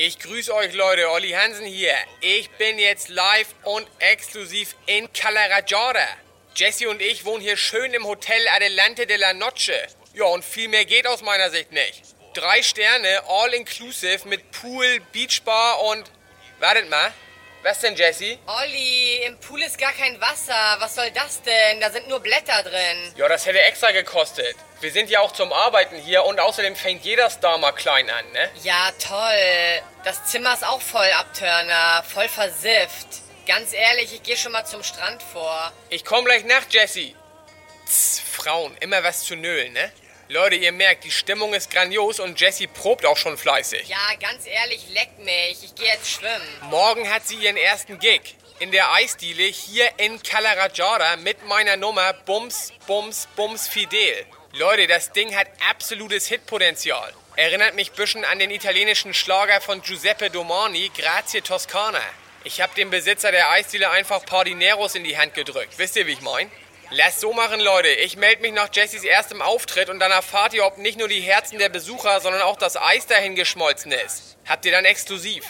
Ich grüße euch Leute, Olli Hansen hier. Ich bin jetzt live und exklusiv in Calarajara. Jesse und ich wohnen hier schön im Hotel Adelante de la Noche. Ja, und viel mehr geht aus meiner Sicht nicht. Drei Sterne, all inclusive mit Pool, Beachbar und... Wartet mal. Was denn, Jesse? Olli, im Pool ist gar kein Wasser. Was soll das denn? Da sind nur Blätter drin. Ja, das hätte extra gekostet. Wir sind ja auch zum Arbeiten hier und außerdem fängt jeder Star mal klein an, ne? Ja, toll. Das Zimmer ist auch voll Abtörner, voll versifft. Ganz ehrlich, ich gehe schon mal zum Strand vor. Ich komm gleich nach, Jesse. Tss, Frauen, immer was zu nölen, ne? Leute, ihr merkt, die Stimmung ist grandios und Jessie probt auch schon fleißig. Ja, ganz ehrlich, leck mich. Ich gehe jetzt schwimmen. Morgen hat sie ihren ersten Gig. In der Eisdiele hier in Calarajara mit meiner Nummer Bums, Bums, Bums Fidel. Leute, das Ding hat absolutes Hitpotenzial. Erinnert mich ein bisschen an den italienischen Schlager von Giuseppe Domani, Grazie Toscana. Ich hab dem Besitzer der Eisdiele einfach paar Dineros in die Hand gedrückt. Wisst ihr, wie ich mein? Lass so machen, Leute. Ich melde mich nach Jessys erstem Auftritt und dann erfahrt ihr, ob nicht nur die Herzen der Besucher, sondern auch das Eis dahin geschmolzen ist. Habt ihr dann exklusiv.